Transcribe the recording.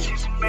Peace.